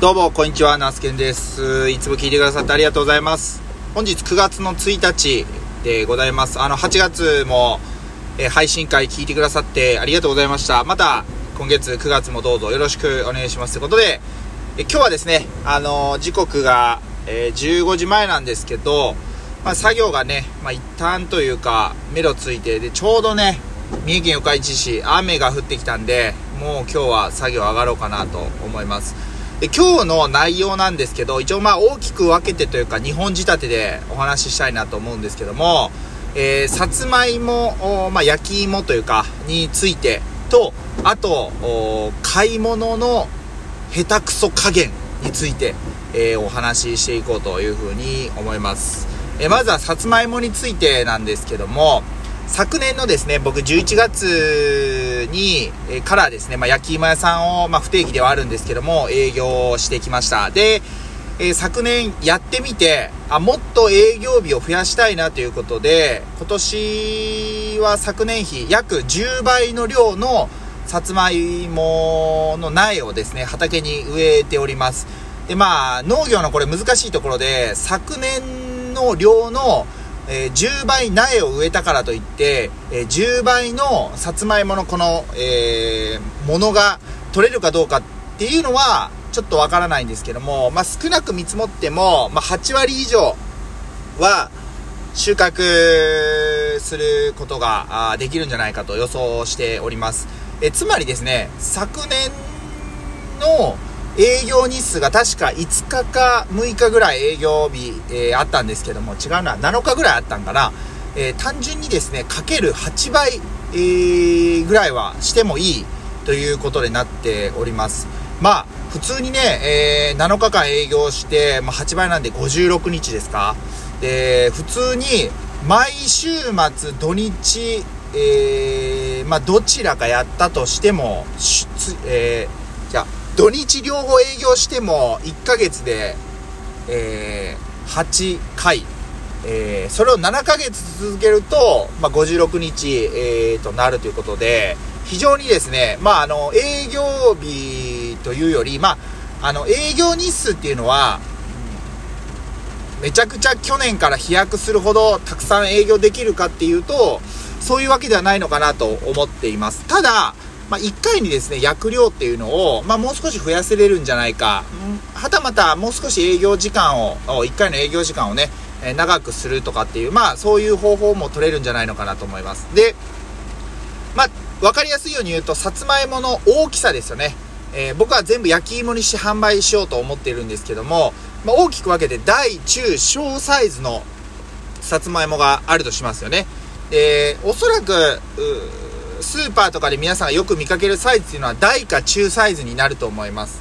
どうも、こんにちは、ナスケンです。いつも聞いてくださってありがとうございます。本日9月の1日でございます。あの、8月も、え配信会聞いてくださってありがとうございました。また、今月9月もどうぞよろしくお願いします。ということで、え今日はですね、あの時刻が、え15時前なんですけど、まあ、作業がね、まあ、一旦というか、目処ついて、で、ちょうどね、三重県四日市市、雨が降ってきたんで、もう今日は作業上がろうかなと思います。で今日の内容なんですけど一応まあ大きく分けてというか2本仕立てでお話ししたいなと思うんですけども、えーさつまいも、まあ、焼き芋というかについてとあと買い物の下手くそ加減について、えーお話ししていこうというふうに思います、えーまずはさつまいもについてなんですけども昨年のですね、僕11月に、えーからですね、まあ、焼き芋屋さんを、まあ、不定期ではあるんですけども、営業してきました。で、えー昨年やってみて、あ、もっと営業日を増やしたいなということで、今年は昨年比約10倍の量のさつまいもの苗をですね、畑に植えております。で、まあ、農業のこれ難しいところで、昨年の量の、えー10倍苗を植えたからといって、えー10倍のさつまいものこの、えーものが取れるかどうかっていうのはちょっとわからないんですけども、まあ、少なく見積もっても、まあ、8割以上は収穫することができるんじゃないかと予想しております。えつまりですね、昨年の営業日数が確か5日か6日ぐらい営業日、えーあったんですけども、違うな、7日ぐらいあったんかな。えー単純にですね、かける8倍、えーぐらいはしてもいいということになっております。まあ、普通にね、えー7日間営業して、まあ、8倍なんで56日ですか。で、普通に毎週末土日、えーまあ、どちらかやったとしても、しつえーじゃあ土日両方営業しても1ヶ月で、えー8回、えーそれを7ヶ月続けると、まあ、56日、えーとなるということで非常にですね、まあ、あの営業日というより、まあ、あの営業日数っていうのはめちゃくちゃ去年から飛躍するほどたくさん営業できるかっていうと、そういうわけではないのかなと思っています。ただ、まあ、1回にですね、薬量っていうのを、まあ、もう少し増やせれるんじゃないか。はたまたもう少し営業時間を、1回の営業時間をね、え長くするとかっていう、まあ、そういう方法も取れるんじゃないのかなと思います。で、まあ、わかりやすいように言うと、さつまいもの大きさですよね。えー僕は全部焼き芋にして販売しようと思っているんですけども、まあ、大きく分けて大、中、小サイズのさつまいもがあるとしますよね。で、おそらく、スーパーとかで皆さんがよく見かけるサイズっていうのは大か中サイズになると思います。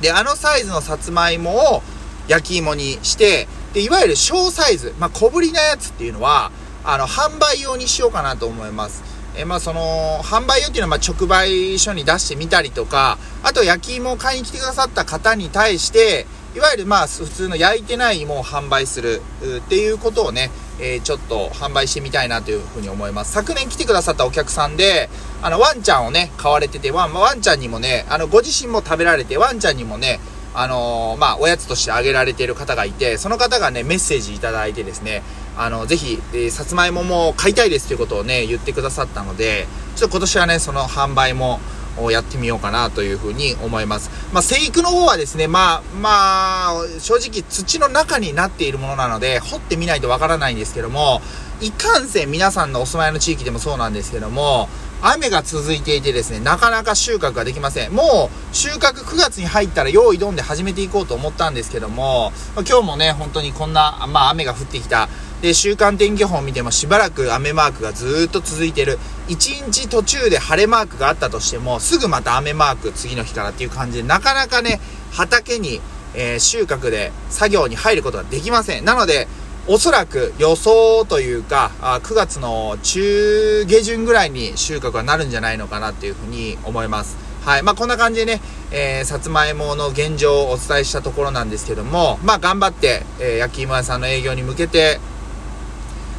で、あのサイズのさつまいもを焼き芋にして、で、いわゆる小サイズ、まあ、小ぶりなやつっていうのは、あの、販売用にしようかなと思います。えまあ、その、販売用っていうのは、ま、直売所に出してみたりとか、あと、焼き芋を買いに来てくださった方に対して、いわゆる、まあ、普通の焼いてない芋を販売する、っていうことをね、えちょっと販売してみたいなというふうに思います。昨年来てくださったお客さんで、あの、ワンちゃんをね、飼われてて、ワン、ワンちゃんにもね、あの、ご自身も食べられて、ワンちゃんにもね、あのーまあ、おやつとしてあげられている方がいて、その方がね、メッセージいただいてですね、あの、ぜひ、えーさつまいもも買いたいですということをね、言ってくださったので、ちょっと今年はね、その販売も、をやってみようかなというふうに思います。まあ、生育の方はですね、まあ、まあ、正直土の中になっているものなので、掘ってみないとわからないんですけども、いかんせん皆さんのお住まいの地域でもそうなんですけども、雨が続いていてですね、なかなか収穫ができません。もう収穫9月に入ったら用意どんで始めていこうと思ったんですけども、今日もね、本当にこんな、まあ雨が降ってきた。で、週間天気予報を見てもしばらく雨マークがずっと続いてる。1日途中で晴れマークがあったとしても、すぐまた雨マーク次の日からっていう感じで、なかなかね、畑に、えー収穫で作業に入ることができません。なので、おそらく予想というか、あ9月の中下旬ぐらいに収穫がなるんじゃないのかなっていうふうに思います。はい。まあ、こんな感じでね、えー、さつまいもの現状をお伝えしたところなんですけども、まあ、頑張って、えー焼き芋屋さんの営業に向けて、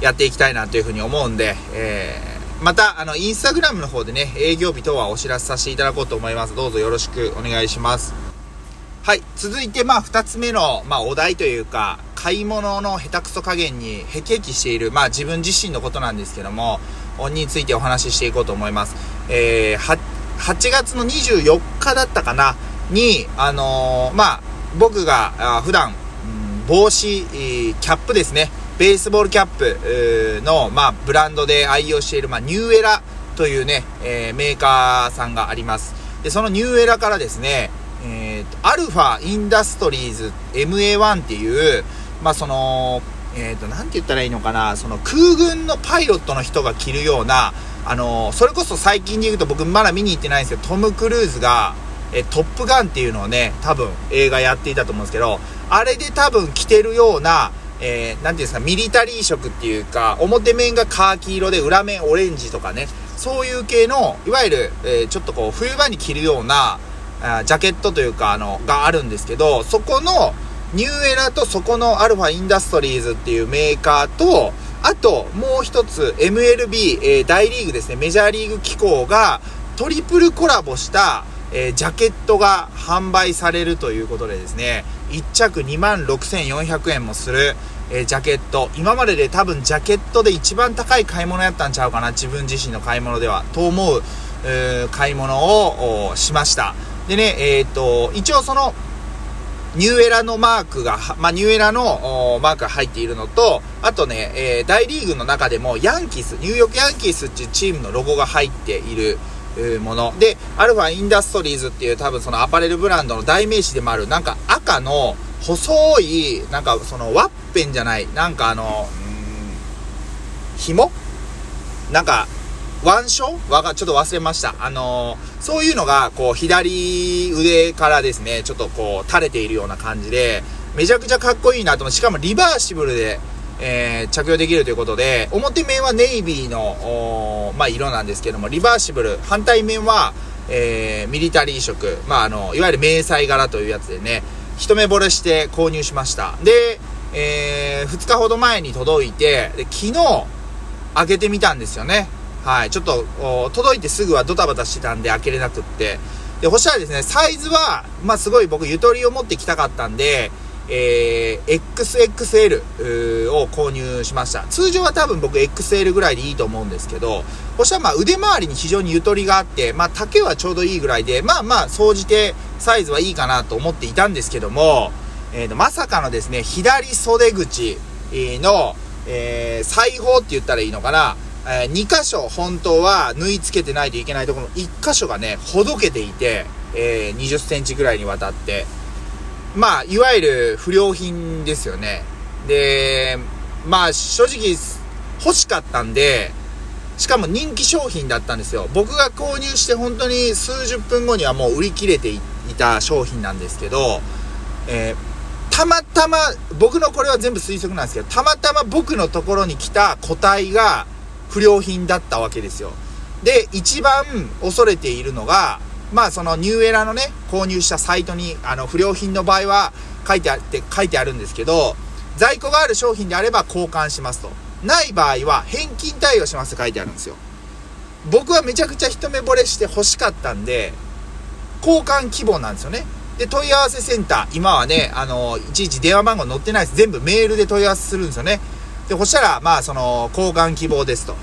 やっていきたいなというふうに思うんで、えーまた、あの、インスタグラムの方でね、営業日等はお知らせさせていただこうと思います。どうぞよろしくお願いします。はい。続いて、まあ、二つ目の、まあ、お題というか、買い物の下手くそ加減にへきへきしている、まあ、自分自身のことなんですけども、についてお話ししていこうと思います。えー、8月の24日だったかな、に、あのー、まあ、僕が、あ普段、帽子、キャップですね。ベースボールキャップの、まあ、ブランドで愛用している、まあ、ニューエラというね、えー、メーカーさんがあります。で、そのニューエラからですね、えーと、アルファインダストリーズ MA1 っていう、まあその、えっ、ー、と、なんて言ったらいいのかな、その空軍のパイロットの人が着るような、あのそれこそ最近で言うと僕まだ見に行ってないんですけど、トム・クルーズが、えトップガンっていうのをね、多分映画やっていたと思うんですけど、あれで多分着てるような、えー、ていうんですか、ミリタリー色っていうか、表面がカーキ色で裏面オレンジとかね、そういう系の、いわゆる、えー、ちょっとこう、冬場に着るような、あジャケットというか、あの、があるんですけど、そこの、ニューエラとそこのアルファインダストリーズっていうメーカーと、あと、もう一つ、MLB、えー、大リーグですね、メジャーリーグ機構が、トリプルコラボした、えー、ジャケットが販売されるということでですね、1着2万6400円もする、えー、ジャケット。今までで多分ジャケットで一番高い買い物やったんちゃうかな、自分自身の買い物では。と思う、えー、買い物をしました。でね、えっ、と、一応その、ニューエラのマークが、まあ、ニューエラのマークが入っているのと、あとね、えー、大リーグの中でもヤンキース、ニューヨークヤンキースっていうチームのロゴが入っているいうもの。で、アルファインダストリーズっていう多分そのアパレルブランドの代名詞でもある、なんか赤の細い、なんかそのワッペンじゃない、なんかあの、うん、紐？なんか、腕章？わか、ちょっと忘れました。あのー、そういうのが、こう、左腕からですね、ちょっとこう、垂れているような感じで、めちゃくちゃかっこいいなと思って、しかもリバーシブルで、えー、着用できるということで、表面はネイビーの、まあ、色なんですけども、リバーシブル、反対面は、えー、ミリタリー色、まあ、あの、いわゆる迷彩柄というやつでね、一目惚れして購入しました。で、えー、2日ほど前に届いて、で昨日、開けてみたんですよね。はい。ちょっと、届いてすぐはドタバタしてたんで開けれなくって。で、そしたらですね、サイズは、まあ、すごい僕、ゆとりを持ってきたかったんで、えー、XXL を購入しました。通常は多分僕 XL ぐらいでいいと思うんですけど、そしたらまあ腕周りに非常にゆとりがあって、まあ丈はちょうどいいぐらいで、まあまあ総じてサイズはいいかなと思っていたんですけども、えー、とまさかのですね、左袖口の、えー、裁縫って言ったらいいのかな、えー、2箇所本当は縫い付けてないといけないところ1箇所がね、ほどけていて、えー、20センチぐらいにわたって、まあ、いわゆる不良品ですよね。で、まあ、正直、欲しかったんで、しかも人気商品だったんですよ。僕が購入して本当に数十分後にはもう売り切れていた商品なんですけど、えー、たまたま、僕のこれは全部推測なんですけど、たまたま僕のところに来た個体が不良品だったわけですよ。で、一番恐れているのが、まあそのニューエラのね、購入したサイトに、あの、不良品の場合は書いてあって、書いてあるんですけど、在庫がある商品であれば交換しますと。ない場合は返金対応しますって書いてあるんですよ。僕はめちゃくちゃ一目惚れして欲しかったんで、交換希望なんですよね。で、問い合わせセンター、今はね、あの、いちいち電話番号載ってないです。全部メールで問い合わせするんですよね。で、そしたら、まあ、その、交換希望ですと。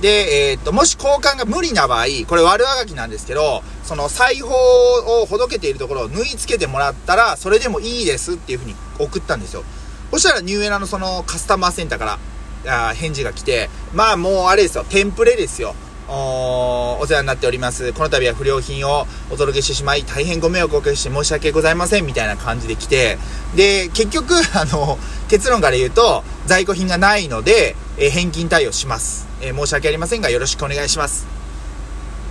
で、えー、っと、もし交換が無理な場合、これ悪あがきなんですけど、その裁縫をほどけているところを縫い付けてもらったら、それでもいいですっていうふうに送ったんですよ。そしたらニューエラのそのカスタマーセンターからあ返事が来て、まあもうあれですよ、テンプレですよ。お世話になっております。この度は不良品をお届けしてしまい、大変ご迷惑をおかけして申し訳ございません、みたいな感じで来て、で、結局、あの、結論から言うと、在庫品がないので、え返金対応します。え、申し訳ありませんが、よろしくお願いします。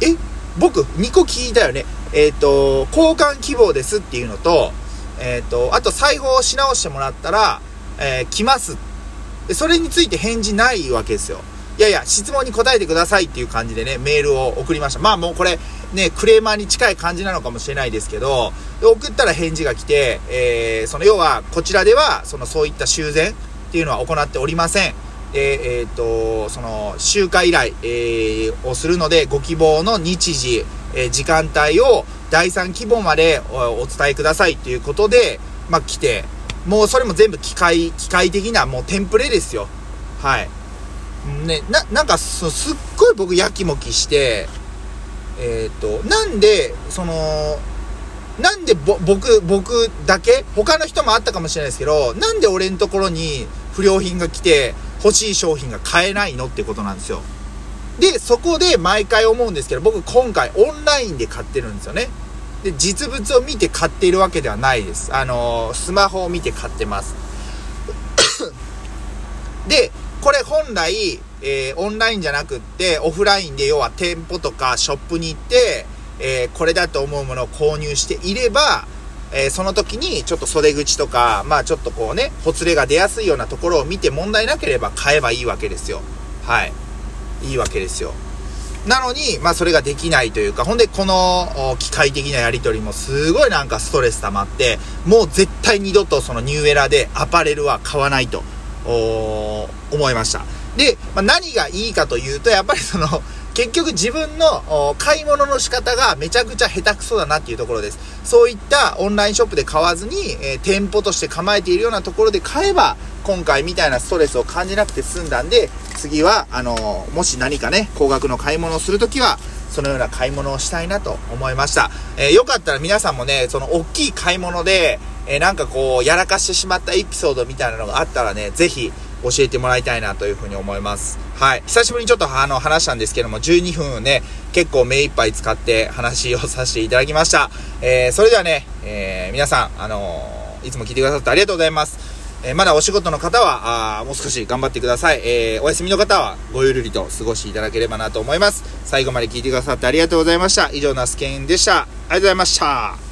え僕、2個聞いたよね。えっ、ー、と、交換希望ですっていうのと、えっ、ー、と、あと、裁縫をし直してもらったら、え来ます。それについて返事ないわけですよ。いやいや、質問に答えてくださいっていう感じでね、メールを送りました。まあもうこれ、ね、クレーマーに近い感じなのかもしれないですけど、送ったら返事が来て、えー、その要は、こちらでは、そのそういった修繕っていうのは行っておりません。で、えっ、ー、と、その、集会依頼、えー、をするので、ご希望の日時、えー、時間帯を第3希望までお伝えくださいっていうことで、まあ、来て、もうそれも全部機械、機械的なもうテンプレですよ。はい。ね、な、なんかす、すっごい僕やきもきして、えっ、ー、と、なんで、その、なんで僕、僕だけ他の人もあったかもしれないですけど、なんで俺のところに不良品が来て欲しい商品が買えないのってことなんですよ。で、そこで毎回思うんですけど、僕今回オンラインで買ってるんですよね。で、実物を見て買っているわけではないです。あのー、スマホを見て買ってます。で、これ本来、えー、オンラインじゃなくって、オフラインで要は店舗とかショップに行って、えー、これだと思うものを購入していれば、えー、その時にちょっと袖口とか、まあちょっとこうね、ほつれが出やすいようなところを見て問題なければ買えばいいわけですよ。はい。いいわけですよ。なのに、まあそれができないというか、ほんでこの機械的なやり取りもすごいなんかストレス溜まって、もう絶対二度とそのニューエラでアパレルは買わないと、思いました。で、まあ、何がいいかというと、やっぱりその、結局自分の買い物の仕方がめちゃくちゃ下手くそだなっていうところです。そういったオンラインショップで買わずに、えー、店舗として構えているようなところで買えば、今回みたいなストレスを感じなくて済んだんで、次は、あのー、もし何かね、高額の買い物をするときは、そのような買い物をしたいなと思いました。えー、よかったら皆さんもね、その大きい買い物で、えなんかこう、やらかしてしまったエピソードみたいなのがあったらね、ぜひ、教えてもらいたいなというふうに思います。はい。久しぶりにちょっとあの話したんですけども、12分をね、結構目いっぱい使って話をさせていただきました。えー、それではね、えー、皆さん、あのー、いつも聞いてくださってありがとうございます。えー、まだお仕事の方は、あもう少し頑張ってください。えー、お休みの方は、ごゆるりと過ごしていただければなと思います。最後まで聞いてくださってありがとうございました。以上、ナスケンでした。ありがとうございました。